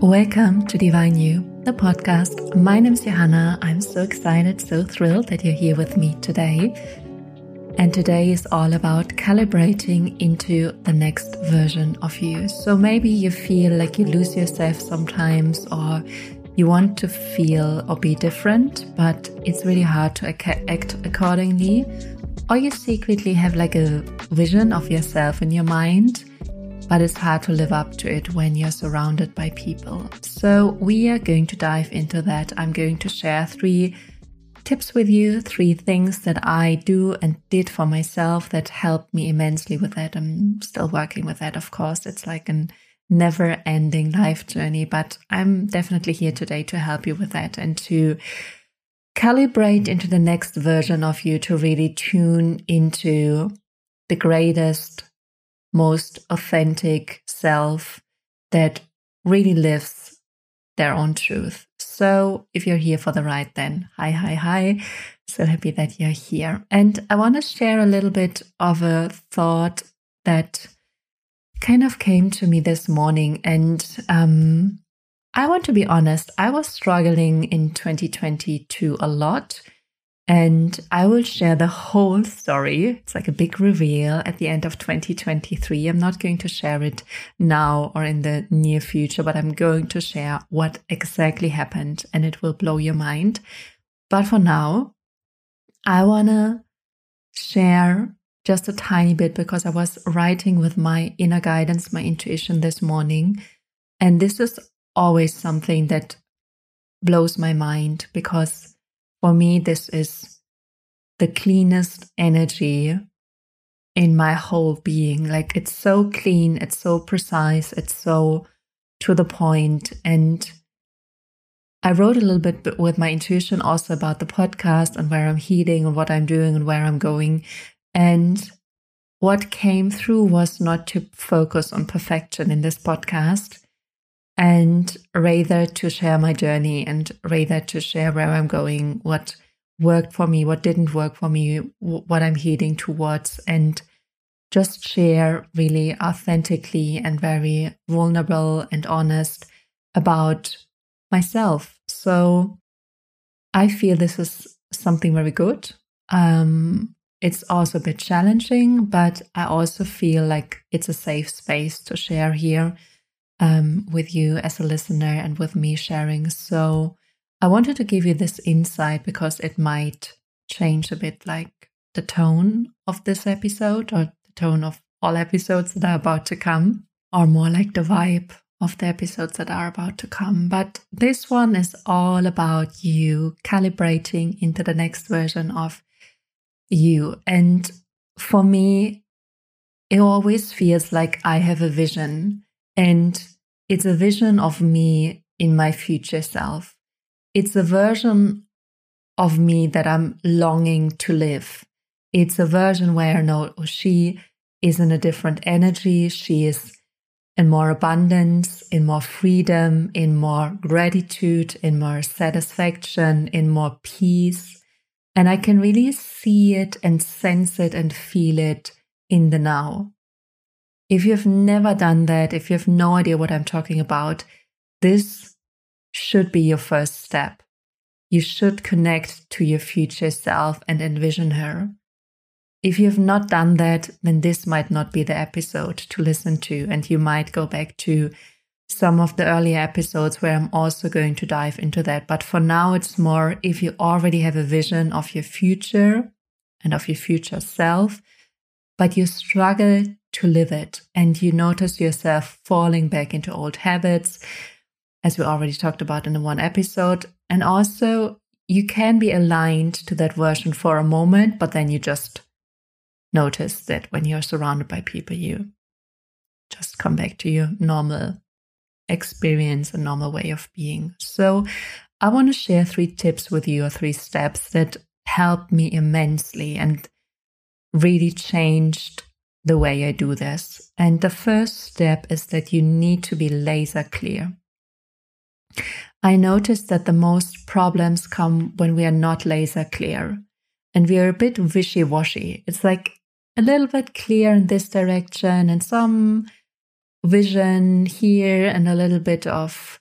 Welcome to Divine You, the podcast. My name is Johanna. I'm so excited, so thrilled that you're here with me today. And today is all about calibrating into the next version of you. So maybe you feel like you lose yourself sometimes, or you want to feel or be different, but it's really hard to act accordingly. Or you secretly have like a vision of yourself in your mind but it's hard to live up to it when you're surrounded by people. So, we are going to dive into that. I'm going to share three tips with you, three things that I do and did for myself that helped me immensely with that. I'm still working with that, of course. It's like an never ending life journey, but I'm definitely here today to help you with that and to calibrate into the next version of you to really tune into the greatest most authentic self that really lives their own truth. So if you're here for the ride, then hi, hi, hi. So happy that you're here. And I want to share a little bit of a thought that kind of came to me this morning. And um, I want to be honest, I was struggling in 2022 a lot and I will share the whole story. It's like a big reveal at the end of 2023. I'm not going to share it now or in the near future, but I'm going to share what exactly happened and it will blow your mind. But for now, I want to share just a tiny bit because I was writing with my inner guidance, my intuition this morning. And this is always something that blows my mind because for me, this is the cleanest energy in my whole being. Like it's so clean, it's so precise, it's so to the point. And I wrote a little bit with my intuition also about the podcast and where I'm healing and what I'm doing and where I'm going. And what came through was not to focus on perfection in this podcast and rather to share my journey and rather to share where I'm going, what worked for me, what didn't work for me, what I'm heading towards, and just share really authentically and very vulnerable and honest about myself. So I feel this is something very good. Um, it's also a bit challenging, but I also feel like it's a safe space to share here um, with you as a listener and with me sharing. So I wanted to give you this insight because it might change a bit like the tone of this episode or the tone of all episodes that are about to come, or more like the vibe of the episodes that are about to come. But this one is all about you calibrating into the next version of you. And for me, it always feels like I have a vision and it's a vision of me in my future self. It's a version of me that I'm longing to live. It's a version where I know oh, she is in a different energy. She is in more abundance, in more freedom, in more gratitude, in more satisfaction, in more peace. And I can really see it and sense it and feel it in the now. If you've never done that, if you have no idea what I'm talking about, this should be your first step. You should connect to your future self and envision her. If you have not done that, then this might not be the episode to listen to, and you might go back to some of the earlier episodes where I'm also going to dive into that. But for now, it's more if you already have a vision of your future and of your future self, but you struggle to live it. And you notice yourself falling back into old habits, as we already talked about in the one episode. And also, you can be aligned to that version for a moment, but then you just notice that when you're surrounded by people, you just come back to your normal experience and normal way of being. So, I want to share three tips with you or three steps that helped me immensely and really changed the way I do this. And the first step is that you need to be laser clear. I noticed that the most problems come when we are not laser clear and we are a bit wishy washy. It's like a little bit clear in this direction and some vision here and a little bit of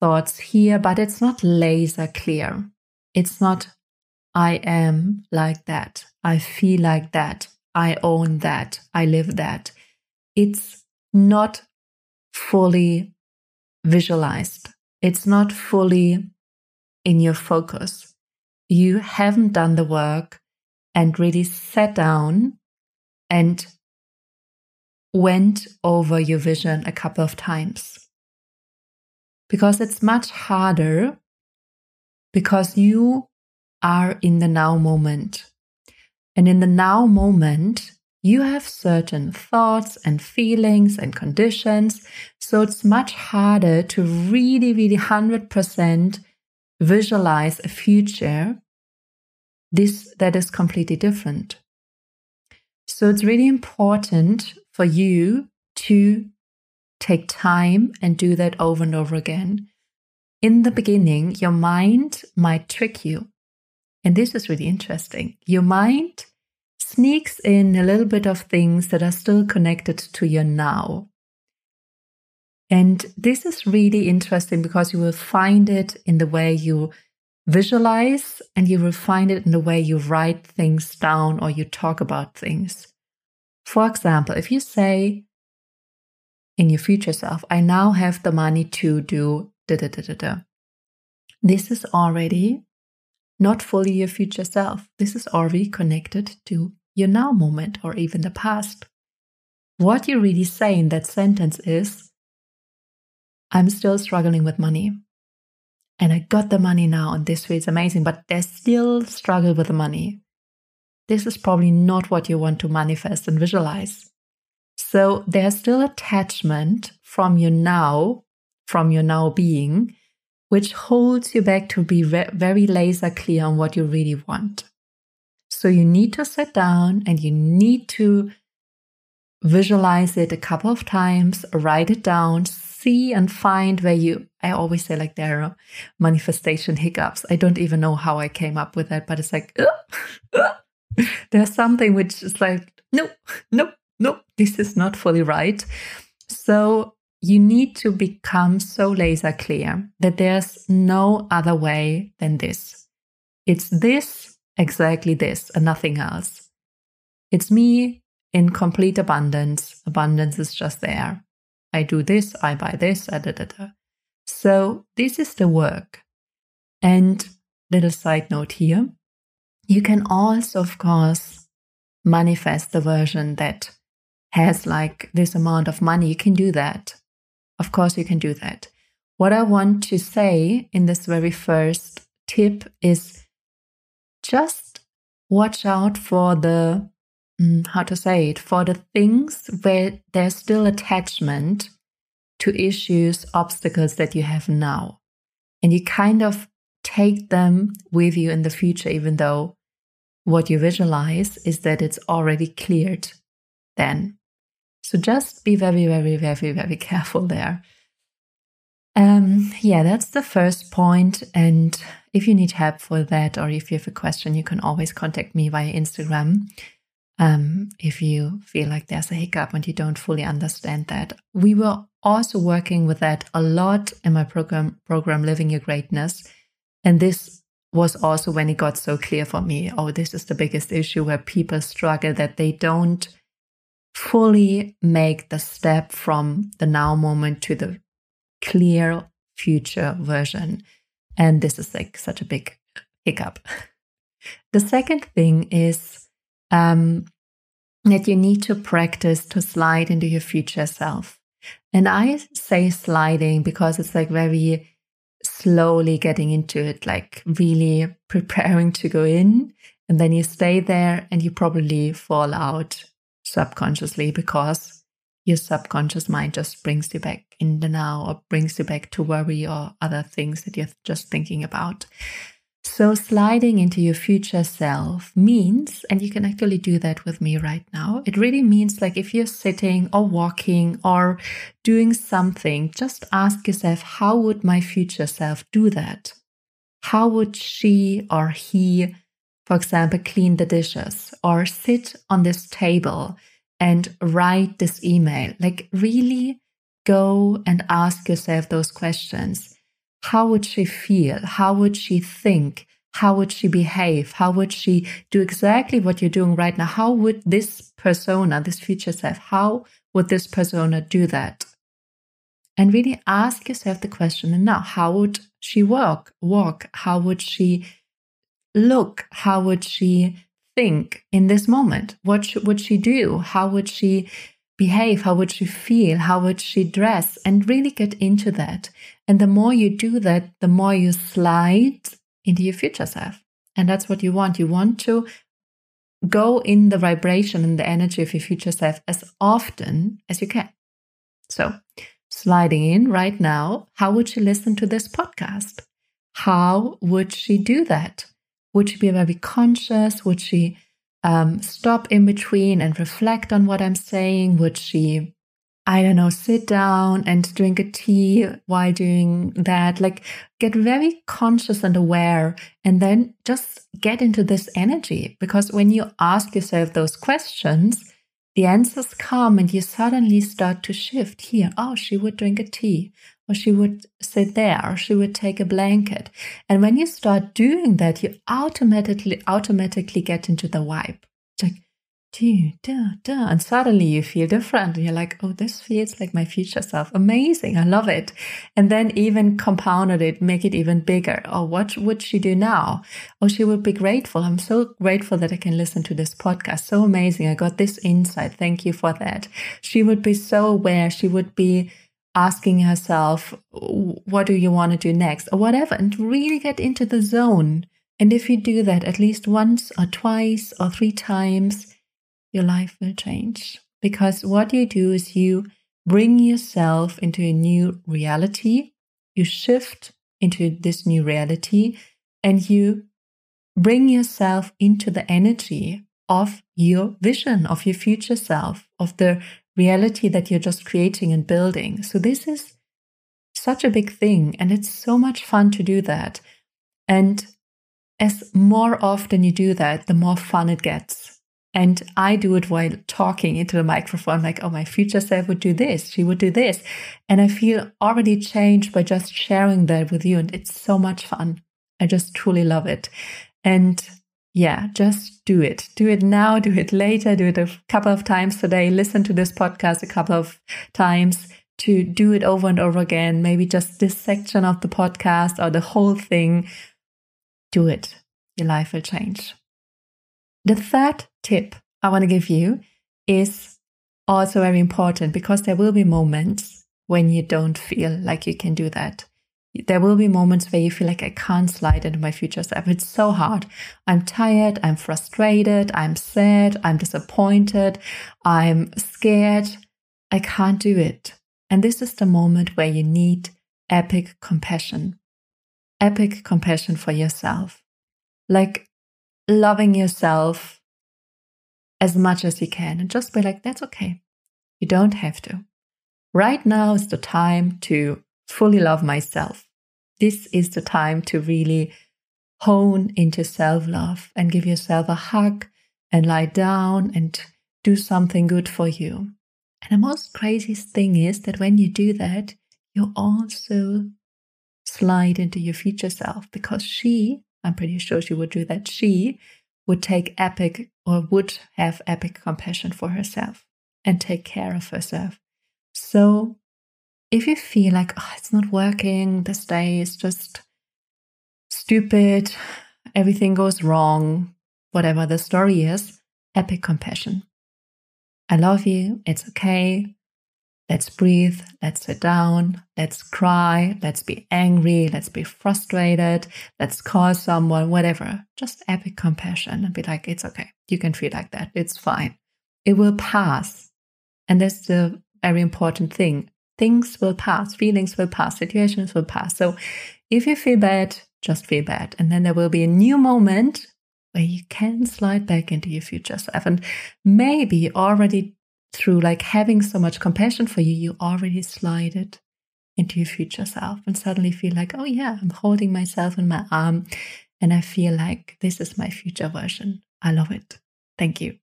thoughts here, but it's not laser clear. It's not, I am like that. I feel like that. I own that. I live that. It's not fully visualized. It's not fully in your focus. You haven't done the work and really sat down and went over your vision a couple of times. Because it's much harder because you are in the now moment. And in the now moment, you have certain thoughts and feelings and conditions. So it's much harder to really, really 100% visualize a future this that is completely different. So it's really important for you to take time and do that over and over again. In the beginning, your mind might trick you. And this is really interesting. Your mind sneaks in a little bit of things that are still connected to your now. And this is really interesting because you will find it in the way you visualize and you will find it in the way you write things down or you talk about things. For example, if you say in your future self, I now have the money to do da da da da da. This is already not fully your future self. This is already connected to your now moment or even the past. What you really say in that sentence is, I'm still struggling with money. And I got the money now, and this feels amazing, but there's still struggle with the money. This is probably not what you want to manifest and visualize. So there's still attachment from your now, from your now being, which holds you back to be very laser clear on what you really want. So you need to sit down and you need to visualize it a couple of times, write it down, see and find where you, I always say like there are manifestation hiccups. I don't even know how I came up with that, but it's like, uh, uh. there's something which is like, no, no, no, this is not fully right. So you need to become so laser clear that there's no other way than this. It's this exactly this and nothing else. It's me in complete abundance. Abundance is just there. I do this, I buy this, da, da, da. So this is the work. And little side note here, you can also, of course, manifest the version that has like this amount of money. You can do that. Of course, you can do that. What I want to say in this very first tip is just watch out for the mm, how to say it for the things where there's still attachment to issues obstacles that you have now and you kind of take them with you in the future even though what you visualize is that it's already cleared then so just be very very very very careful there um, yeah, that's the first point. And if you need help for that, or if you have a question, you can always contact me via Instagram. Um, if you feel like there's a hiccup and you don't fully understand that, we were also working with that a lot in my program, program Living Your Greatness. And this was also when it got so clear for me oh, this is the biggest issue where people struggle that they don't fully make the step from the now moment to the clear future version. And this is like such a big hiccup. The second thing is um, that you need to practice to slide into your future self. And I say sliding because it's like very slowly getting into it, like really preparing to go in. And then you stay there and you probably fall out subconsciously because your subconscious mind just brings you back in the now or brings you back to worry or other things that you're just thinking about. So, sliding into your future self means, and you can actually do that with me right now, it really means like if you're sitting or walking or doing something, just ask yourself, how would my future self do that? How would she or he, for example, clean the dishes or sit on this table? and write this email. Like, really go and ask yourself those questions. how would she feel? How would she think? How would she behave? How would she do exactly what you're doing right now? How would this persona, this future self, how would this persona do that? And really ask yourself the question and now, how would she walk? Walk? How would she look? How would she think in this moment? What would she do? How would she behave? How would she feel? How would she dress? And really get into that. And the more you do that, the more you slide into your future self. And that's what you want. You want to go in the vibration and the energy of your future self as often as you can. So, sliding in right now, how would she listen to this podcast? How would she do that? Would she be very conscious? Would she um, stop in between and reflect on what I'm saying? Would she, I don't know, sit down and drink a tea while doing that? Like get very conscious and aware and then just get into this energy. Because when you ask yourself those questions, the answers come and you suddenly start to shift here. Oh, she would drink a tea or she would sit there or she would take a blanket and when you start doing that you automatically automatically get into the vibe it's like do, da, da, and suddenly you feel different. And you're like, oh, this feels like my future self. Amazing. I love it. And then even compounded it, make it even bigger. Oh, what would she do now? Oh, she would be grateful. I'm so grateful that I can listen to this podcast. So amazing. I got this insight. Thank you for that. She would be so aware. She would be asking herself, what do you want to do next or whatever, and really get into the zone. And if you do that at least once or twice or three times, your life will change. Because what you do is you bring yourself into a new reality, you shift into this new reality, and you bring yourself into the energy of your vision, of your future self, of the reality that you're just creating and building. So this is such a big thing and it's so much fun to do that. And as more often you do that, the more fun it gets. And I do it while talking into the microphone, like, oh, my future self would do this, she would do this. And I feel already changed by just sharing that with you. And it's so much fun. I just truly love it. And yeah, just do it. Do it now, do it later, do it a couple of times today. Listen to this podcast a couple of times to do it over and over again. Maybe just this section of the podcast or the whole thing. Do it. Your life will change. The third tip I want to give you is also very important because there will be moments when you don't feel like you can do that there will be moments where you feel like I can't slide into my future self. It's so hard. I'm tired. I'm frustrated. I'm sad. I'm disappointed. I'm scared. I can't do it. And this is the moment where you need epic compassion, epic compassion for yourself, like loving yourself as much as you can and just be like, that's okay. You don't have to. Right now is the time to fully love myself. This is the time to really hone into self love and give yourself a hug and lie down and do something good for you. And the most craziest thing is that when you do that, you also slide into your future self because she, I'm pretty sure she would do that, she would take epic or would have epic compassion for herself and take care of herself. So if you feel like, oh, it's not working, this day is just stupid, everything goes wrong, whatever the story is, epic compassion. I love you, it's okay. Let's breathe, let's sit down, let's cry, let's be angry, let's be frustrated, let's call someone, whatever. Just epic compassion and be like, it's okay. You can feel like that. It's fine. It will pass. And that's the very important thing things will pass, feelings will pass, situations will pass. So if you feel bad, just feel bad. And then there will be a new moment where you can slide back into your future self. And maybe already through like having so much compassion for you, you already slide it into your future self and suddenly feel like, oh yeah, I'm holding myself in my arm and I feel like this is my future version. I love it. Thank you.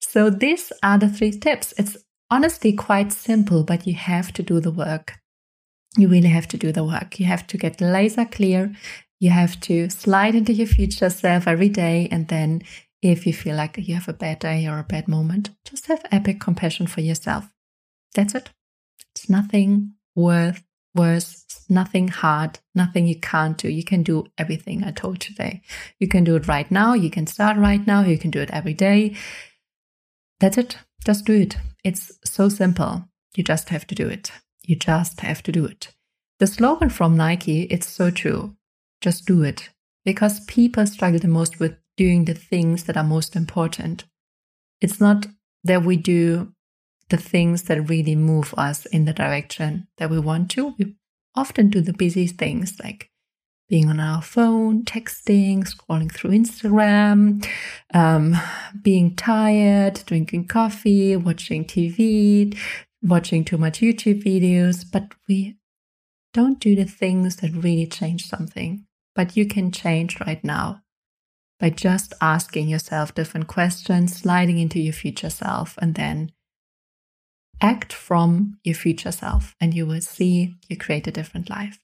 So these are the three tips. It's honestly quite simple, but you have to do the work. you really have to do the work. You have to get laser clear. You have to slide into your future self every day. And then if you feel like you have a bad day or a bad moment, just have epic compassion for yourself. That's it. It's nothing worth worse, nothing hard, nothing you can't do. You can do everything I told today. You can do it right now. You can start right now. You can do it every day. That's it. Just do it. It's so simple. You just have to do it. You just have to do it. The slogan from Nike, it's so true. Just do it. Because people struggle the most with doing the things that are most important. It's not that we do the things that really move us in the direction that we want to. We often do the busy things like being on our phone, texting, scrolling through Instagram, um, being tired, drinking coffee, watching TV, watching too much YouTube videos, but we don't do the things that really change something. But you can change right now by just asking yourself different questions, sliding into your future self, and then act from your future self, and you will see you create a different life.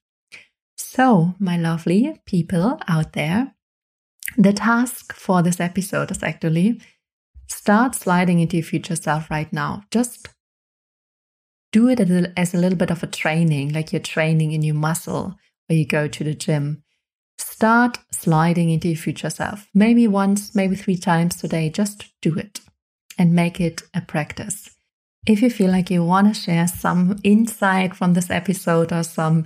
So, my lovely people out there, the task for this episode is actually start sliding into your future self right now. Just do it as a little bit of a training, like you're training in your muscle or you go to the gym. Start sliding into your future self. Maybe once, maybe three times today. Just do it and make it a practice. If you feel like you want to share some insight from this episode or some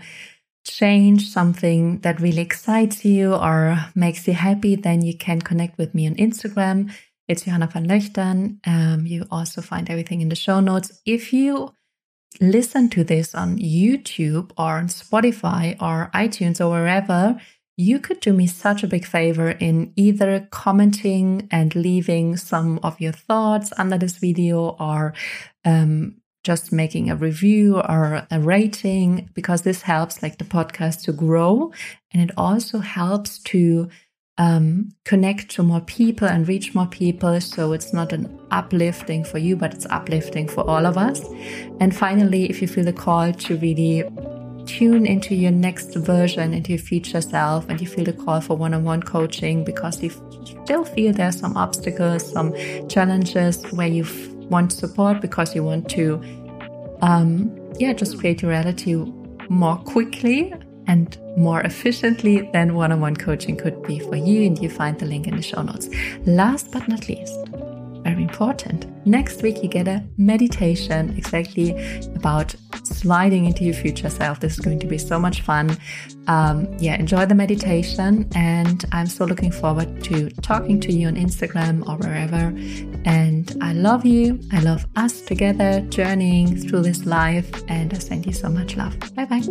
change, something that really excites you or makes you happy, then you can connect with me on Instagram. It's Johanna van Löchtern. Um, you also find everything in the show notes. If you listen to this on YouTube or on Spotify or iTunes or wherever, you could do me such a big favor in either commenting and leaving some of your thoughts under this video or um, just making a review or a rating because this helps like the podcast to grow and it also helps to um, connect to more people and reach more people. So it's not an uplifting for you, but it's uplifting for all of us. And finally, if you feel the call to really tune into your next version, into your future self, and you feel the call for one on one coaching because you still feel there's some obstacles, some challenges where you want support because you want to, um, yeah, just create your reality more quickly and more efficiently than one on one coaching could be for you. And you find the link in the show notes. Last but not least, very important. Next week, you get a meditation exactly about sliding into your future self. This is going to be so much fun. Um, yeah, enjoy the meditation. And I'm so looking forward to talking to you on Instagram or wherever. And I love you. I love us together journeying through this life. And I send you so much love. Bye bye.